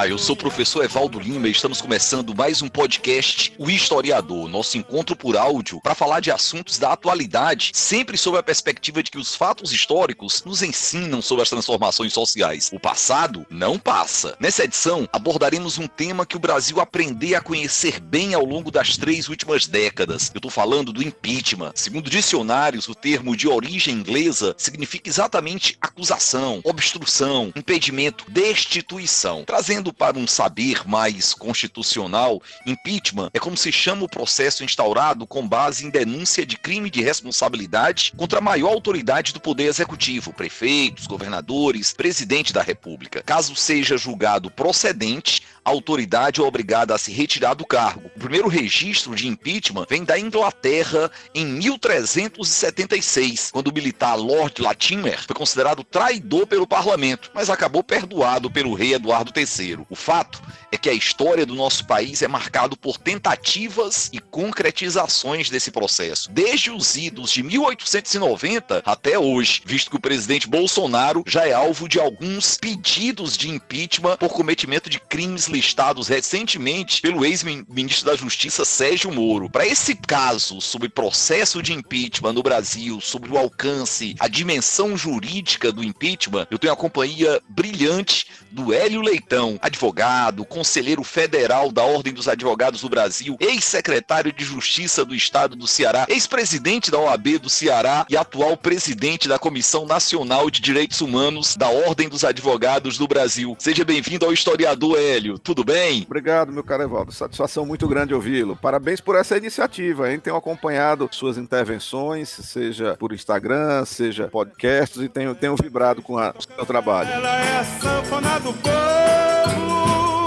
Olá, eu sou o professor Evaldo Lima e estamos começando mais um podcast, O Historiador, nosso encontro por áudio para falar de assuntos da atualidade, sempre sob a perspectiva de que os fatos históricos nos ensinam sobre as transformações sociais. O passado não passa. Nessa edição, abordaremos um tema que o Brasil aprendeu a conhecer bem ao longo das três últimas décadas. Eu estou falando do impeachment. Segundo dicionários, o termo de origem inglesa significa exatamente acusação, obstrução, impedimento, destituição. Trazendo para um saber mais constitucional, impeachment é como se chama o processo instaurado com base em denúncia de crime de responsabilidade contra a maior autoridade do poder executivo, prefeitos, governadores, presidente da República. Caso seja julgado procedente, a autoridade é obrigada a se retirar do cargo. O primeiro registro de impeachment vem da Inglaterra em 1376, quando o militar Lord Latimer foi considerado traidor pelo parlamento, mas acabou perdoado pelo rei Eduardo III. O fato é que a história do nosso país é marcado por tentativas e concretizações desse processo, desde os idos de 1890 até hoje, visto que o presidente Bolsonaro já é alvo de alguns pedidos de impeachment por cometimento de crimes listados recentemente pelo ex-ministro da Justiça Sérgio Moro. Para esse caso sobre processo de impeachment no Brasil, sobre o alcance, a dimensão jurídica do impeachment, eu tenho a companhia brilhante do Hélio Leitão, advogado, conselheiro federal da Ordem dos Advogados do Brasil, ex-secretário de Justiça do Estado do Ceará, ex-presidente da OAB do Ceará e atual presidente da Comissão Nacional de Direitos Humanos da Ordem dos Advogados do Brasil. Seja bem-vindo ao historiador Hélio. Tudo bem? Obrigado, meu caro Evaldo. Satisfação muito grande ouvi-lo. Parabéns por essa iniciativa, hein? Tenho acompanhado suas intervenções, seja por Instagram, seja podcasts, e tenho, tenho vibrado com a, o seu trabalho. Ela é a sanfona do povo.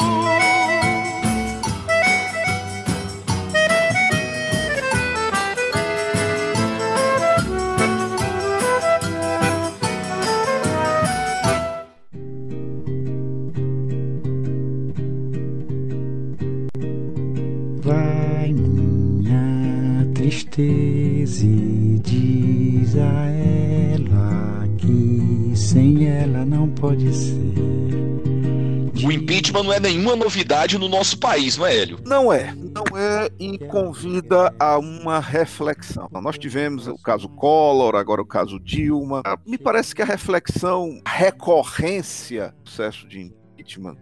Tristeza e diz a ela que sem ela não pode ser. O impeachment não é nenhuma novidade no nosso país, não é, Hélio? Não é. Não é e convida a uma reflexão. Nós tivemos o caso Collor, agora o caso Dilma. Me parece que a reflexão, a recorrência do processo de impeachment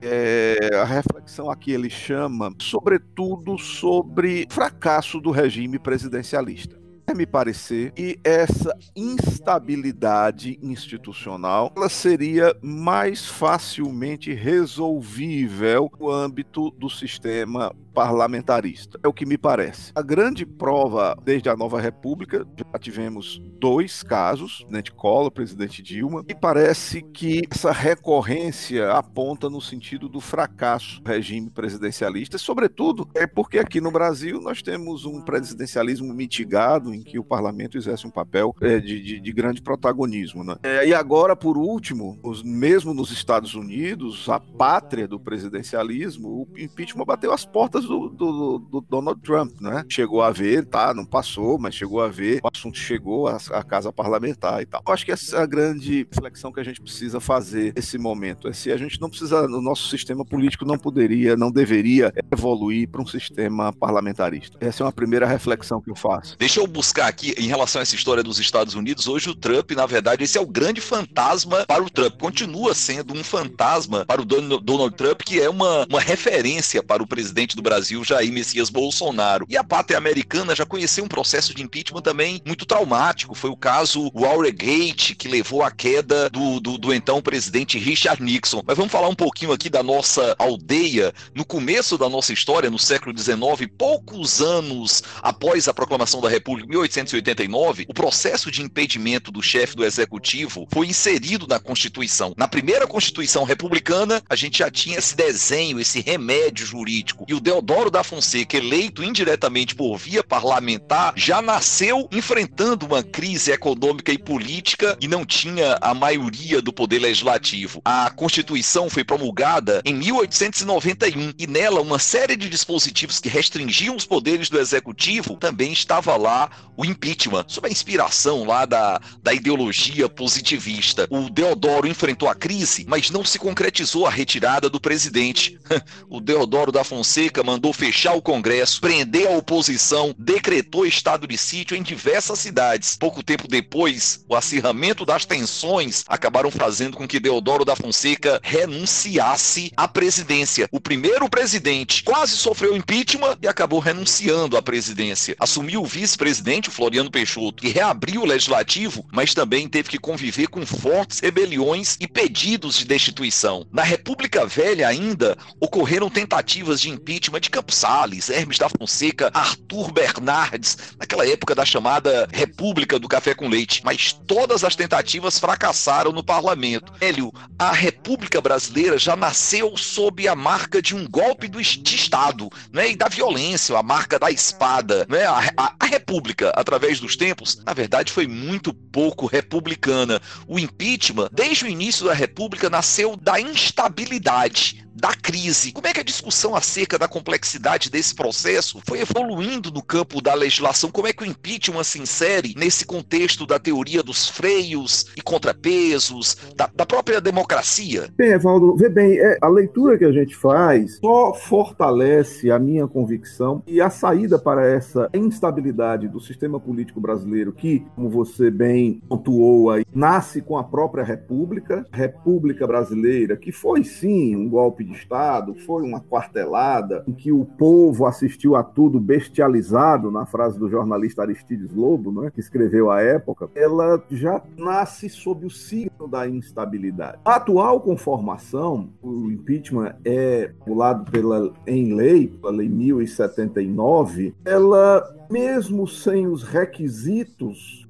É, a reflexão aqui ele chama, sobretudo, sobre fracasso do regime presidencialista me parecer que essa instabilidade institucional ela seria mais facilmente resolvível no âmbito do sistema parlamentarista. É o que me parece. A grande prova desde a nova república, já tivemos dois casos, presidente Collor, presidente Dilma, e parece que essa recorrência aponta no sentido do fracasso do regime presidencialista, sobretudo é porque aqui no Brasil nós temos um presidencialismo mitigado em que o parlamento exerce um papel é, de, de, de, grande protagonismo. Né? É, e agora, por último, os, mesmo nos Estados Unidos, a pátria do presidencialismo, o impeachment bateu as portas do, do, do, Donald Trump, né? Chegou a ver, tá? Não passou, mas chegou a ver, o assunto chegou à, à casa parlamentar e tal. Eu acho que essa é a grande reflexão que a gente precisa fazer nesse momento. É se a gente não precisa, o nosso sistema político não poderia, não deveria evoluir para um sistema parlamentarista. Essa é uma primeira reflexão que eu faço. Deixa eu buscar aqui, em relação a essa história dos Estados Unidos, hoje o Trump, na verdade, esse é o grande fantasma para o Trump. Continua sendo um fantasma para o Donald Trump, que é uma, uma referência para o presidente do Brasil Jair Messias Bolsonaro. E a pátria americana já conheceu um processo de impeachment também muito traumático. Foi o caso Watergate, que levou à queda do, do, do então presidente Richard Nixon. Mas vamos falar um pouquinho aqui da nossa aldeia. No começo da nossa história, no século XIX, poucos anos após a proclamação da República, 1889, o processo de impedimento do chefe do executivo foi inserido na Constituição. Na primeira Constituição republicana, a gente já tinha esse desenho, esse remédio jurídico. E o Deodoro da Fonseca, eleito indiretamente por via parlamentar, já nasceu enfrentando uma crise econômica e política e não tinha a maioria do poder legislativo. A Constituição foi promulgada em 1891 e nela uma série de dispositivos que restringiam os poderes do executivo também estava lá o impeachment, sob a inspiração lá da, da ideologia positivista. O Deodoro enfrentou a crise, mas não se concretizou a retirada do presidente. o Deodoro da Fonseca mandou fechar o Congresso, prender a oposição, decretou estado de sítio em diversas cidades. Pouco tempo depois, o acirramento das tensões acabaram fazendo com que Deodoro da Fonseca renunciasse à presidência. O primeiro presidente quase sofreu impeachment e acabou renunciando à presidência. Assumiu o vice-presidente, Floriano Peixoto, que reabriu o legislativo, mas também teve que conviver com fortes rebeliões e pedidos de destituição. Na República Velha ainda ocorreram tentativas de impeachment de Campos Salles, Hermes da Fonseca, Arthur Bernardes, naquela época da chamada República do Café com Leite, mas todas as tentativas fracassaram no parlamento. Hélio, a República Brasileira já nasceu sob a marca de um golpe do Estado, né, e da violência, a marca da espada, né, a, a, a República, através dos tempos, na verdade foi muito pouco republicana. O impeachment, desde o início da República, nasceu da instabilidade, da crise. Como é que a discussão acerca da complexidade desse processo foi evoluindo no campo da legislação? Como é que o impeachment se insere nesse contexto da teoria dos freios e contrapesos, da, da própria democracia? Bem, Evaldo, vê bem, é, a leitura que a gente faz só fortalece a minha convicção e a saída para essa instabilidade do sistema político brasileiro, que, como você bem pontuou aí, nasce com a própria República, República Brasileira, que foi sim um golpe golpe de Estado, foi uma quartelada em que o povo assistiu a tudo bestializado, na frase do jornalista Aristides Lobo, né, que escreveu à época, ela já nasce sob o signo da instabilidade. A atual conformação, o impeachment é pulado pela, em lei, pela Lei 1079, ela mesmo sem os requisitos,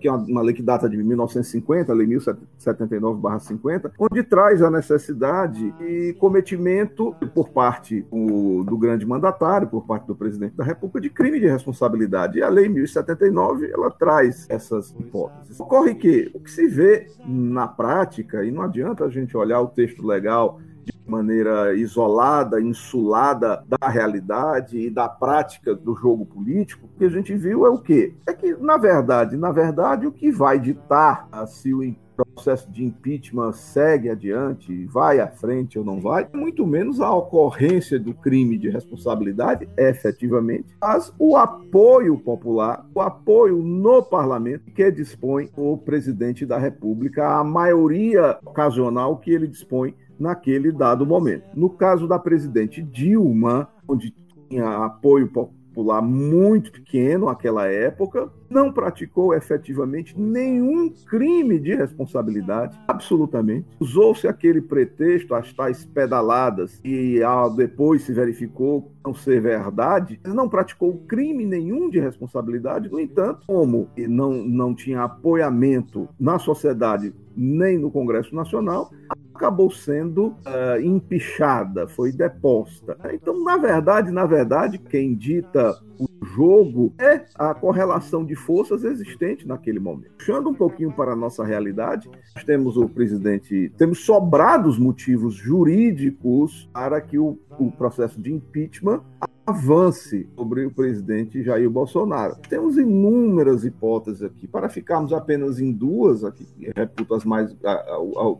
que é uma lei que data de 1950, a Lei 1079-50, onde traz a necessidade de cometimento por parte do grande mandatário, por parte do presidente da República, de crime de responsabilidade. E a Lei 1079, ela traz essas hipóteses. Ocorre que o que se vê na prática, e não adianta a gente olhar o texto legal maneira isolada, insulada da realidade e da prática do jogo político, o que a gente viu é o quê? É que, na verdade, na verdade, o que vai ditar se o processo de impeachment segue adiante, vai à frente ou não vai, muito menos a ocorrência do crime de responsabilidade, efetivamente, mas o apoio popular, o apoio no parlamento que dispõe o presidente da República, a maioria ocasional que ele dispõe naquele dado momento. No caso da presidente Dilma, onde tinha apoio popular muito pequeno naquela época, não praticou efetivamente nenhum crime de responsabilidade, absolutamente. Usou-se aquele pretexto, as tais pedaladas, e depois se verificou não ser verdade, não praticou crime nenhum de responsabilidade. No entanto, como não, não tinha apoiamento na sociedade nem no Congresso Nacional, acabou sendo uh, empichada, foi deposta. Então, na verdade, na verdade, quem dita o jogo é a correlação de forças existente naquele momento. Puxando um pouquinho para a nossa realidade, nós temos o presidente, temos sobrados motivos jurídicos para que o, o processo de impeachment avance sobre o presidente Jair Bolsonaro. Temos inúmeras hipóteses aqui. Para ficarmos apenas em duas, aqui, reputo as mais,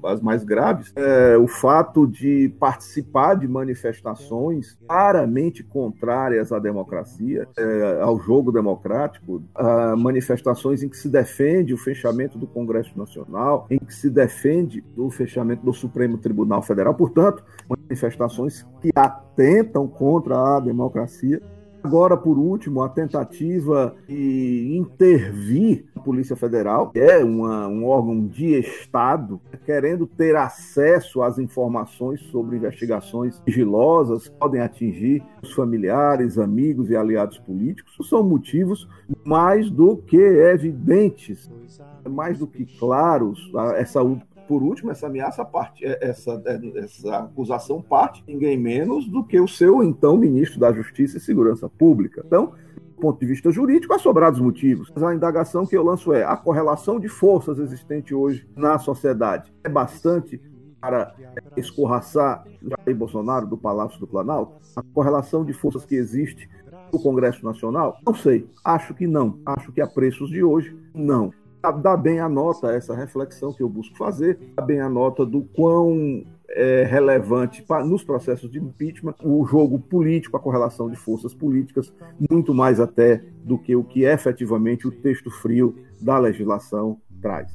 as mais graves, é, o fato de participar de manifestações claramente contrárias à democracia, é, ao jogo democrático, manifestações em que se defende o fechamento do Congresso Nacional, em que se defende o fechamento do Supremo Tribunal Federal. Portanto, manifestações que atentam contra a democracia. Agora, por último, a tentativa de intervir a Polícia Federal, que é uma, um órgão de Estado, querendo ter acesso às informações sobre investigações sigilosas que podem atingir os familiares, amigos e aliados políticos, são motivos mais do que evidentes, mais do que claros. Essa por último, essa ameaça parte, é, essa, é, essa acusação parte ninguém menos do que o seu então ministro da Justiça e Segurança Pública. Então, do ponto de vista jurídico, há sobrados motivos. Mas a indagação que eu lanço é: a correlação de forças existente hoje na sociedade é bastante para escorraçar Jair Bolsonaro do Palácio do Planalto? A correlação de forças que existe do Congresso Nacional? Não sei. Acho que não. Acho que a preços de hoje, não. Dá bem a nota essa reflexão que eu busco fazer, dá bem a nota do quão é, relevante pra, nos processos de impeachment o jogo político, a correlação de forças políticas, muito mais até do que o que efetivamente o texto frio da legislação traz.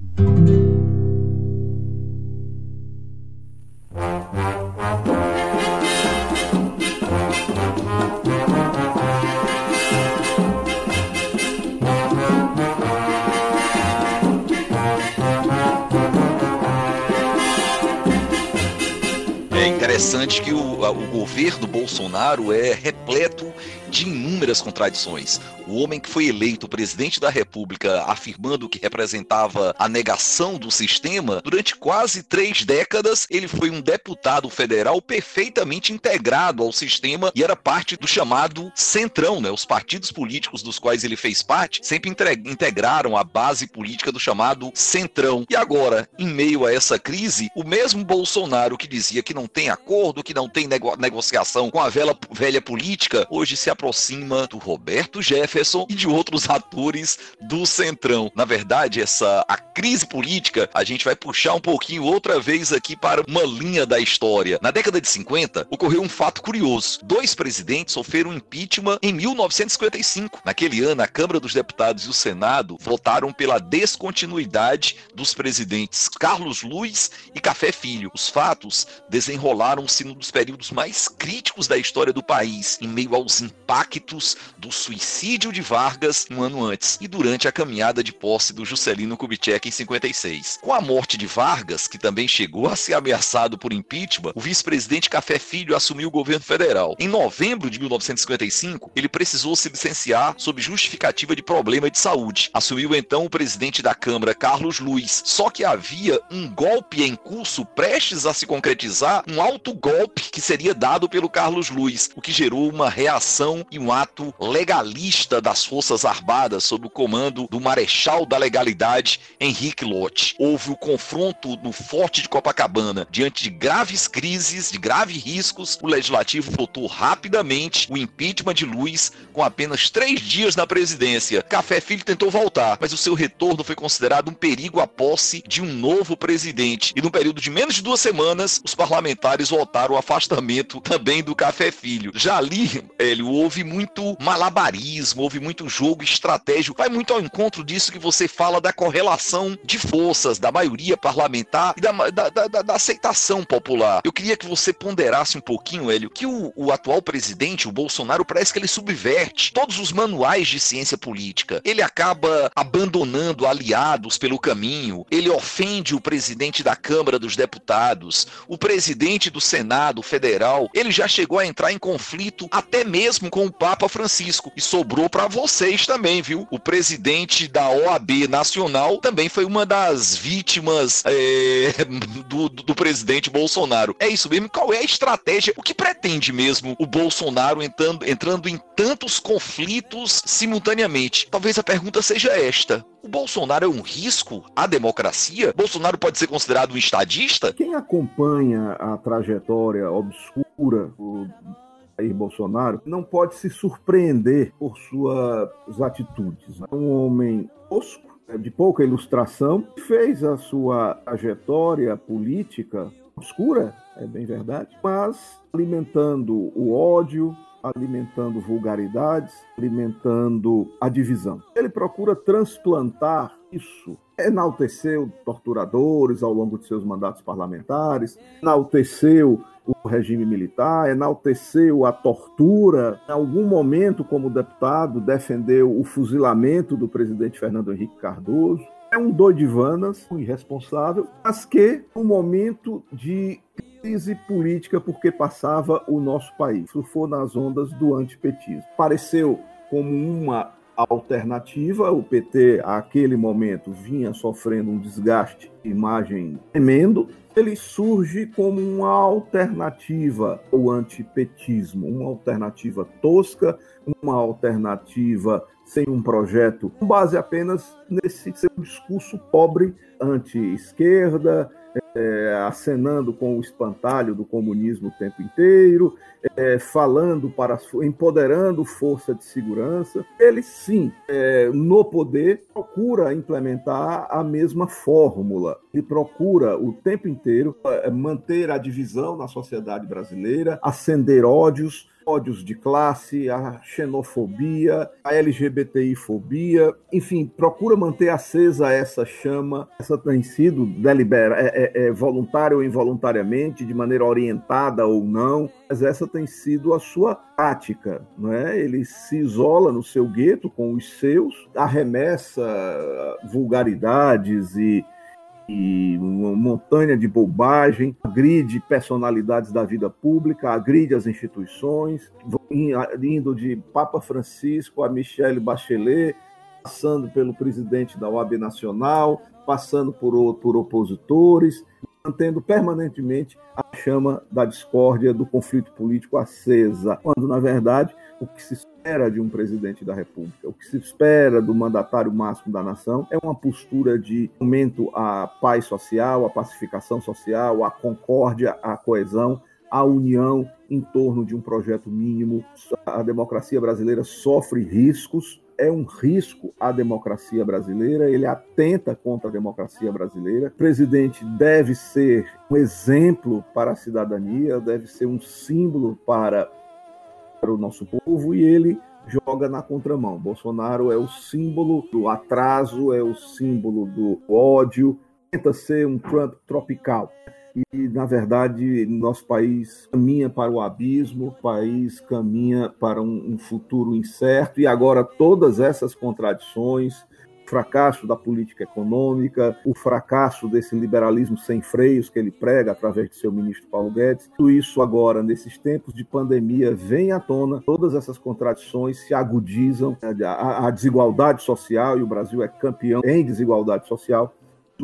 Interessante que o, o governo Bolsonaro é repleto de inúmeras contradições. O homem que foi eleito presidente da República afirmando que representava a negação do sistema, durante quase três décadas ele foi um deputado federal perfeitamente integrado ao sistema e era parte do chamado centrão, né? Os partidos políticos dos quais ele fez parte sempre integraram a base política do chamado centrão. E agora, em meio a essa crise, o mesmo Bolsonaro que dizia que não tem acordo, que não tem nego negociação com a velha, velha política, hoje se aproxima do Roberto Jefferson e de outros atores do Centrão. Na verdade, essa a crise política, a gente vai puxar um pouquinho outra vez aqui para uma linha da história. Na década de 50, ocorreu um fato curioso. Dois presidentes sofreram impeachment em 1955. Naquele ano, a Câmara dos Deputados e o Senado votaram pela descontinuidade dos presidentes Carlos Luiz e Café Filho. Os fatos desenrolaram-se num dos períodos mais críticos da história do país, em meio aos impactos do suicídio de Vargas um ano antes e durante a caminhada de posse do Juscelino Kubitschek em 56. Com a morte de Vargas, que também chegou a ser ameaçado por impeachment, o vice-presidente Café Filho assumiu o governo federal. Em novembro de 1955, ele precisou se licenciar sob justificativa de problema de saúde. Assumiu então o presidente da Câmara, Carlos Luiz. Só que havia um golpe em curso prestes a se concretizar, um alto golpe que seria dado pelo Carlos Luiz, o que gerou uma reação e um ato legalista das Forças Armadas sob o comando do Marechal da Legalidade, Henrique Lott. Houve o confronto no Forte de Copacabana. Diante de graves crises, de graves riscos, o Legislativo votou rapidamente o impeachment de Luiz com apenas três dias na presidência. Café Filho tentou voltar, mas o seu retorno foi considerado um perigo à posse de um novo presidente. E no período de menos de duas semanas, os parlamentares votaram o afastamento também do Café Filho. Já ali, Hélio, houve muito malabarismo, houve muito jogo estratégico. Vai muito ao encontro disso que você fala da correlação de forças, da maioria parlamentar e da, da, da, da aceitação popular. Eu queria que você ponderasse um pouquinho, Hélio, que o, o atual presidente, o Bolsonaro, parece que ele subverte todos os manuais de ciência política. Ele acaba abandonando aliados pelo caminho, ele ofende o presidente da Câmara dos Deputados, o presidente do Senado Federal, ele já chegou a entrar em conflito até mesmo com o Papa Francisco e sobrou para vocês também, viu? O presidente da OAB Nacional também foi uma das vítimas é, do, do, presidente Bolsonaro. É isso mesmo? Qual é a estratégia? O que pretende mesmo o Bolsonaro entrando, entrando em tantos conflitos simultaneamente? Talvez a pergunta seja esta. O Bolsonaro é um risco à democracia? Bolsonaro pode ser considerado um estadista? Quem acompanha a trajetória obscura Jair Bolsonaro não pode se surpreender por suas atitudes. É um homem osco, é de pouca ilustração, fez a sua trajetória política obscura, é bem verdade, mas alimentando o ódio, alimentando vulgaridades, alimentando a divisão. Ele procura transplantar isso enalteceu torturadores ao longo de seus mandatos parlamentares, enalteceu o regime militar, enalteceu a tortura. Em algum momento, como deputado, defendeu o fuzilamento do presidente Fernando Henrique Cardoso. É um doidivanas, um irresponsável, mas que, um momento de crise política porque passava o nosso país, surfou nas ondas do antipetismo. Pareceu como uma alternativa. O PT, àquele momento, vinha sofrendo um desgaste de imagem tremendo. Ele surge como uma alternativa ao antipetismo, uma alternativa tosca, uma alternativa sem um projeto, com base apenas nesse seu discurso pobre anti-esquerda, é, acenando com o espantalho do comunismo o tempo inteiro, é, falando para empoderando força de segurança. Ele sim, é, no poder, procura implementar a mesma fórmula. Ele procura o tempo inteiro é, manter a divisão na sociedade brasileira, acender ódios, ódios de classe, a xenofobia, a LGBTI-fobia, enfim, procura manter acesa essa chama. Essa tem sido delibera, é, é, é voluntária ou involuntariamente, de maneira orientada ou não, mas essa tem sido a sua prática, não é? Ele se isola no seu gueto com os seus, arremessa vulgaridades e e uma montanha de bobagem, agride personalidades da vida pública, agride as instituições, indo de Papa Francisco a Michelle Bachelet, passando pelo presidente da OAB Nacional, passando por, por opositores, mantendo permanentemente a chama da discórdia, do conflito político acesa, quando, na verdade, o que se espera de um presidente da República, o que se espera do mandatário máximo da nação é uma postura de aumento à paz social, à pacificação social, à concórdia, à coesão, à união em torno de um projeto mínimo. A democracia brasileira sofre riscos, é um risco à democracia brasileira, ele atenta contra a democracia brasileira. O presidente deve ser um exemplo para a cidadania, deve ser um símbolo para para o nosso povo e ele joga na contramão. Bolsonaro é o símbolo do atraso, é o símbolo do ódio, tenta ser um Trump tropical. E, na verdade, nosso país caminha para o abismo, o país caminha para um, um futuro incerto, e agora todas essas contradições, fracasso da política econômica, o fracasso desse liberalismo sem freios que ele prega através de seu ministro Paulo Guedes. Tudo isso agora, nesses tempos de pandemia, vem à tona, todas essas contradições se agudizam, a, a desigualdade social, e o Brasil é campeão em desigualdade social,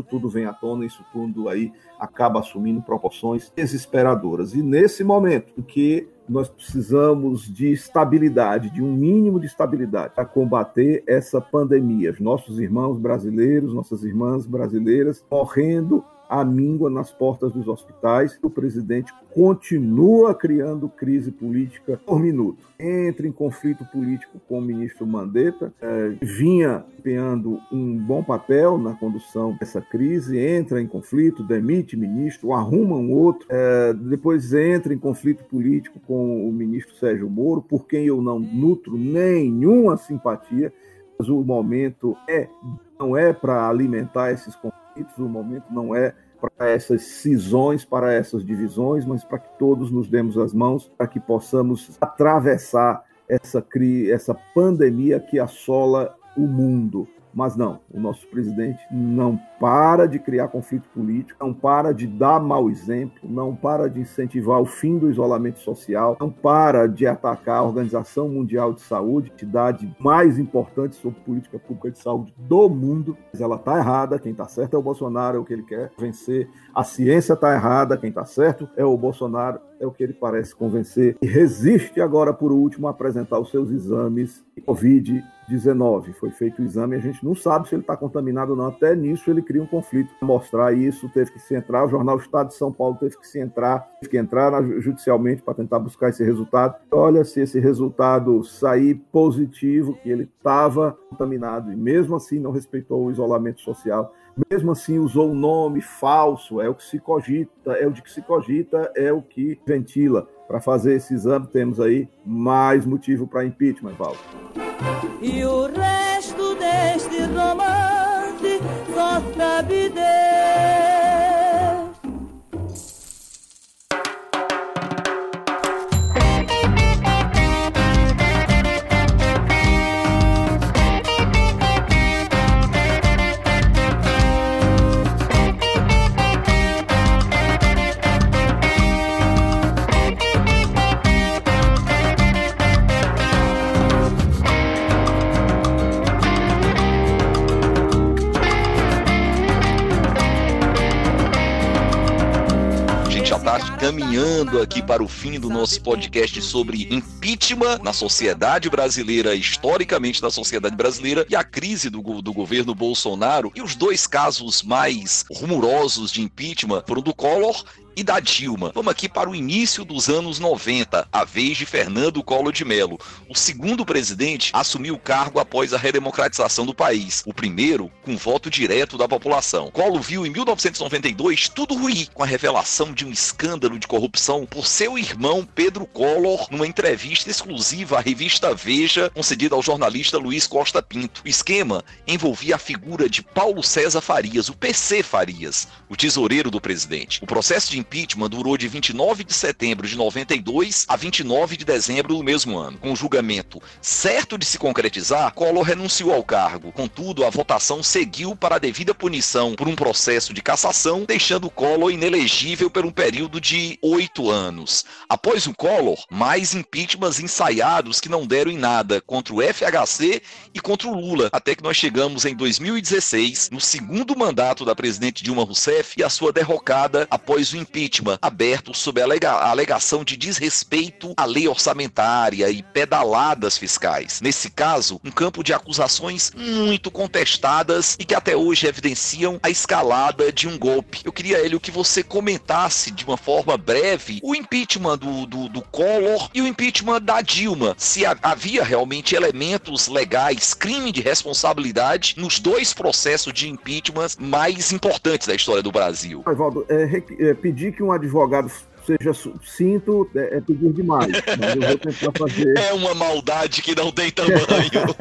tudo vem à tona, isso tudo aí acaba assumindo proporções desesperadoras. E nesse momento em que nós precisamos de estabilidade, de um mínimo de estabilidade para combater essa pandemia. Os nossos irmãos brasileiros, nossas irmãs brasileiras morrendo a míngua nas portas dos hospitais. O presidente continua criando crise política por minuto. Entra em conflito político com o ministro Mandetta, é, vinha empenhando um bom papel na condução dessa crise, entra em conflito, demite ministro, arruma um outro, é, depois entra em conflito político com o ministro Sérgio Moro, por quem eu não nutro nenhuma simpatia, mas o momento é não é para alimentar esses conflitos, o momento não é para essas cisões, para essas divisões, mas para que todos nos demos as mãos, para que possamos atravessar essa, essa pandemia que assola o mundo. Mas não, o nosso presidente não para de criar conflito político, não para de dar mau exemplo, não para de incentivar o fim do isolamento social, não para de atacar a Organização Mundial de Saúde, entidade mais importante sobre política pública de saúde do mundo. Mas ela está errada, quem está certo é o Bolsonaro, é o que ele quer vencer. A ciência está errada, quem está certo é o Bolsonaro, é o que ele parece convencer. E resiste agora, por último, a apresentar os seus exames de Covid 19. Foi feito o exame, a gente não sabe se ele está contaminado ou não. Até nisso ele cria um conflito. Mostrar isso, teve que se entrar. O jornal Estado de São Paulo teve que se entrar, teve que entrar judicialmente para tentar buscar esse resultado. Olha, se esse resultado sair positivo, que ele estava contaminado e mesmo assim não respeitou o isolamento social. Mesmo assim, usou um nome falso, é o que se cogita, é o de que se cogita, é o que ventila. Para fazer esse exame, temos aí mais motivo para impeachment, Val. E o resto deste romance só sabe Deus. Caminhando aqui para o fim do nosso podcast sobre impeachment na sociedade brasileira, historicamente na sociedade brasileira, e a crise do, do governo Bolsonaro. E os dois casos mais rumorosos de impeachment foram do Collor e da Dilma. Vamos aqui para o início dos anos 90, a vez de Fernando Collor de Mello. O segundo presidente assumiu o cargo após a redemocratização do país. O primeiro, com voto direto da população. Collor viu em 1992 tudo ruim com a revelação de um escândalo de corrupção por seu irmão Pedro Collor numa entrevista exclusiva à revista Veja, concedida ao jornalista Luiz Costa Pinto. O esquema envolvia a figura de Paulo César Farias, o PC Farias, o tesoureiro do presidente. O processo de impeachment durou de 29 de setembro de 92 a 29 de dezembro do mesmo ano. Com o julgamento certo de se concretizar, Collor renunciou ao cargo. Contudo, a votação seguiu para a devida punição por um processo de cassação, deixando Collor inelegível por um período de oito anos. Após o Collor, mais impeachments ensaiados que não deram em nada contra o FHC e contra o Lula, até que nós chegamos em 2016, no segundo mandato da presidente Dilma Rousseff e a sua derrocada após o impeachment impeachment aberto sob a, alega alegação de desrespeito à lei orçamentária e pedaladas fiscais. Nesse caso, um campo de acusações muito contestadas e que até hoje evidenciam a escalada de um golpe. Eu queria, Hélio, que você comentasse de uma forma breve o impeachment do, do, do Collor e o impeachment da Dilma. Se a, havia realmente elementos legais, crime de responsabilidade nos dois processos de impeachment mais importantes da história do Brasil. Evaldo, é, é, pedir que um advogado seja sucinto é, é pedir demais. Mas eu vou tentar fazer. É uma maldade que não tem tamanho.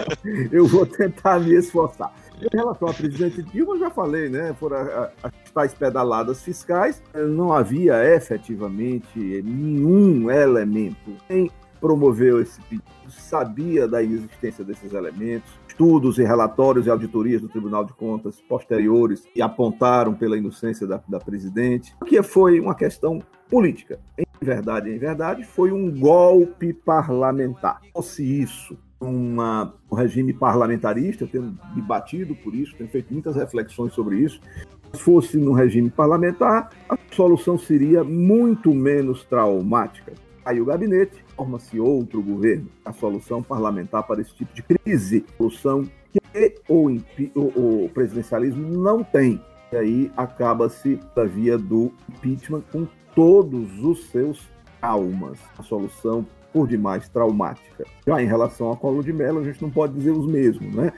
eu vou tentar me esforçar. Em relação à presidente Dilma, eu já falei, né? Foram as tais pedaladas fiscais. Não havia efetivamente nenhum elemento. Quem promoveu esse pedido sabia da inexistência desses elementos estudos e relatórios e auditorias do Tribunal de Contas posteriores e apontaram pela inocência da, da presidente, que foi uma questão política. Em verdade, em verdade, foi um golpe parlamentar. Se isso uma, um regime parlamentarista, eu tenho debatido por isso, tenho feito muitas reflexões sobre isso. Se fosse no regime parlamentar, a solução seria muito menos traumática. Aí o gabinete, forma-se outro governo. A solução parlamentar para esse tipo de crise, solução que o, o, o presidencialismo não tem. E aí acaba-se da via do impeachment com todos os seus traumas. A solução por demais traumática. Já em relação ao Colo de Mello, a gente não pode dizer os mesmos, né?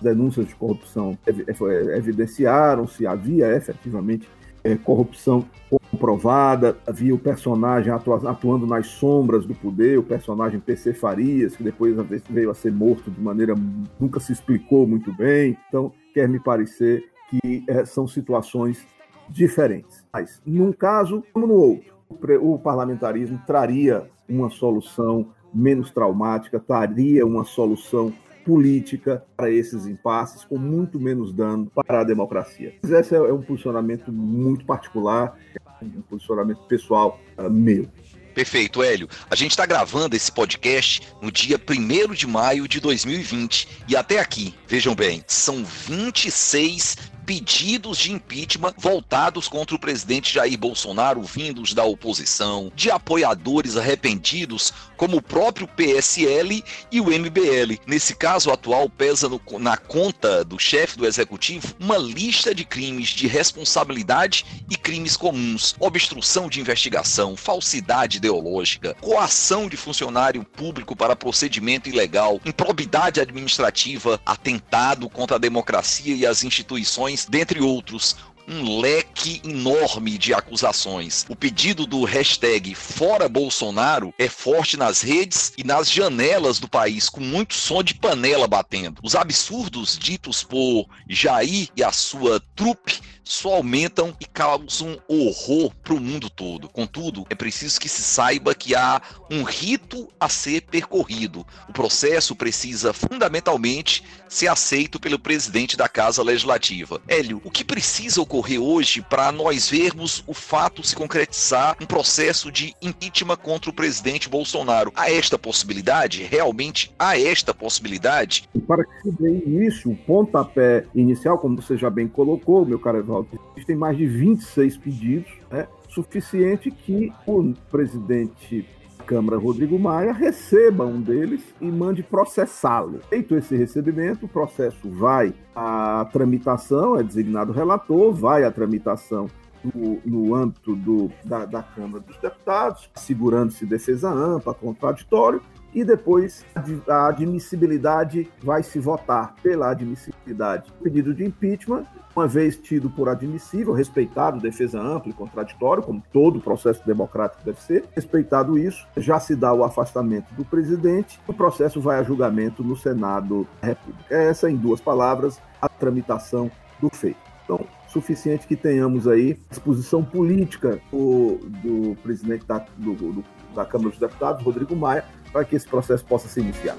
Denúncias de corrupção evidenciaram-se, havia efetivamente é, corrupção comprovada, havia o personagem atuando nas sombras do poder, o personagem PC Farias, que depois veio a ser morto de maneira nunca se explicou muito bem. Então, quer me parecer que é, são situações diferentes. Mas, num caso como no outro, o parlamentarismo traria uma solução menos traumática, traria uma solução política para esses impasses, com muito menos dano para a democracia. Mas esse é um posicionamento muito particular, um posicionamento pessoal uh, meu. Perfeito, Hélio. A gente está gravando esse podcast no dia 1 de maio de 2020 e até aqui, vejam bem, são 26 pedidos de impeachment voltados contra o presidente Jair Bolsonaro, vindos da oposição, de apoiadores arrependidos, como o próprio PSL e o MBL. Nesse caso atual, pesa no, na conta do chefe do executivo uma lista de crimes de responsabilidade e crimes comuns: obstrução de investigação, falsidade ideológica, coação de funcionário público para procedimento ilegal, improbidade administrativa, atentado contra a democracia e as instituições dentre outros, um leque enorme de acusações. O pedido do hashtag Fora Bolsonaro é forte nas redes e nas janelas do país, com muito som de panela batendo. Os absurdos ditos por Jair e a sua trupe só aumentam e causam horror para o mundo todo. Contudo, é preciso que se saiba que há um rito a ser percorrido. O processo precisa fundamentalmente ser aceito pelo presidente da Casa Legislativa. Hélio, o que precisa ocorrer hoje para nós vermos o fato se concretizar um processo de impeachment contra o presidente Bolsonaro? Há esta possibilidade? Realmente há esta possibilidade? Para que se dê início, o pontapé inicial, como você já bem colocou, meu caro Evaldo, existem mais de 26 pedidos né, suficiente que o presidente Câmara Rodrigo Maia receba um deles e mande processá-lo. Feito esse recebimento, o processo vai à tramitação, é designado relator, vai à tramitação no, no âmbito do, da, da Câmara dos Deputados, segurando-se defesa ampla, contraditório, e depois a admissibilidade vai se votar pela admissibilidade. O pedido de impeachment, uma vez tido por admissível, respeitado defesa ampla e contraditório, como todo processo democrático deve ser, respeitado isso, já se dá o afastamento do presidente, o processo vai a julgamento no Senado da República. Essa, em duas palavras, a tramitação do feito. Então, suficiente que tenhamos aí exposição política do, do presidente da, do, do, da Câmara dos Deputados, Rodrigo Maia, para que esse processo possa se iniciar.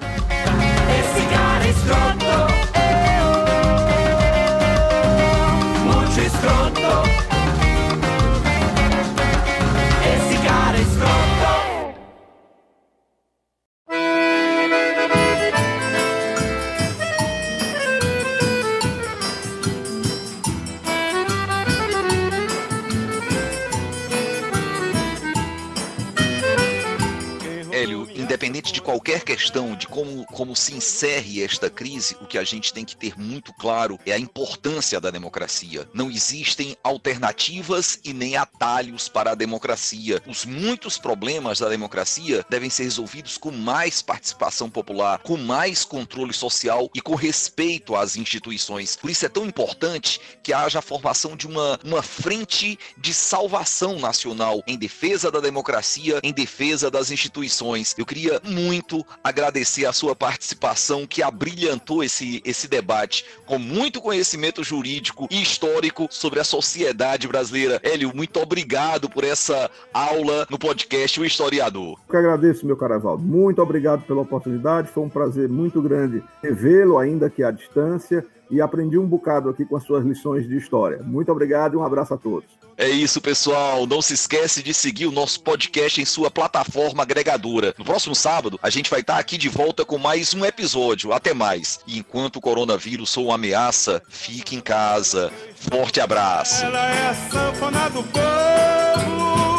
Esse cara é escroto, muito escroto. Qualquer questão de como, como se encerre esta crise, o que a gente tem que ter muito claro é a importância da democracia. Não existem alternativas e nem atalhos para a democracia. Os muitos problemas da democracia devem ser resolvidos com mais participação popular, com mais controle social e com respeito às instituições. Por isso é tão importante que haja a formação de uma, uma frente de salvação nacional em defesa da democracia, em defesa das instituições. Eu queria muito agradecer a sua participação, que abrilhantou esse, esse debate com muito conhecimento jurídico e histórico sobre a sociedade brasileira. Hélio, muito obrigado por essa aula no podcast O Historiador. Eu que agradeço, meu Caravaldo. Muito obrigado pela oportunidade. Foi um prazer muito grande revê-lo, ainda que à distância, e aprendi um bocado aqui com as suas lições de história. Muito obrigado e um abraço a todos. É isso, pessoal. Não se esquece de seguir o nosso podcast em sua plataforma agregadora. No próximo sábado, a gente vai estar aqui de volta com mais um episódio. Até mais. E enquanto o coronavírus for uma ameaça, fique em casa. Forte abraço. Ela é a sanfona do povo.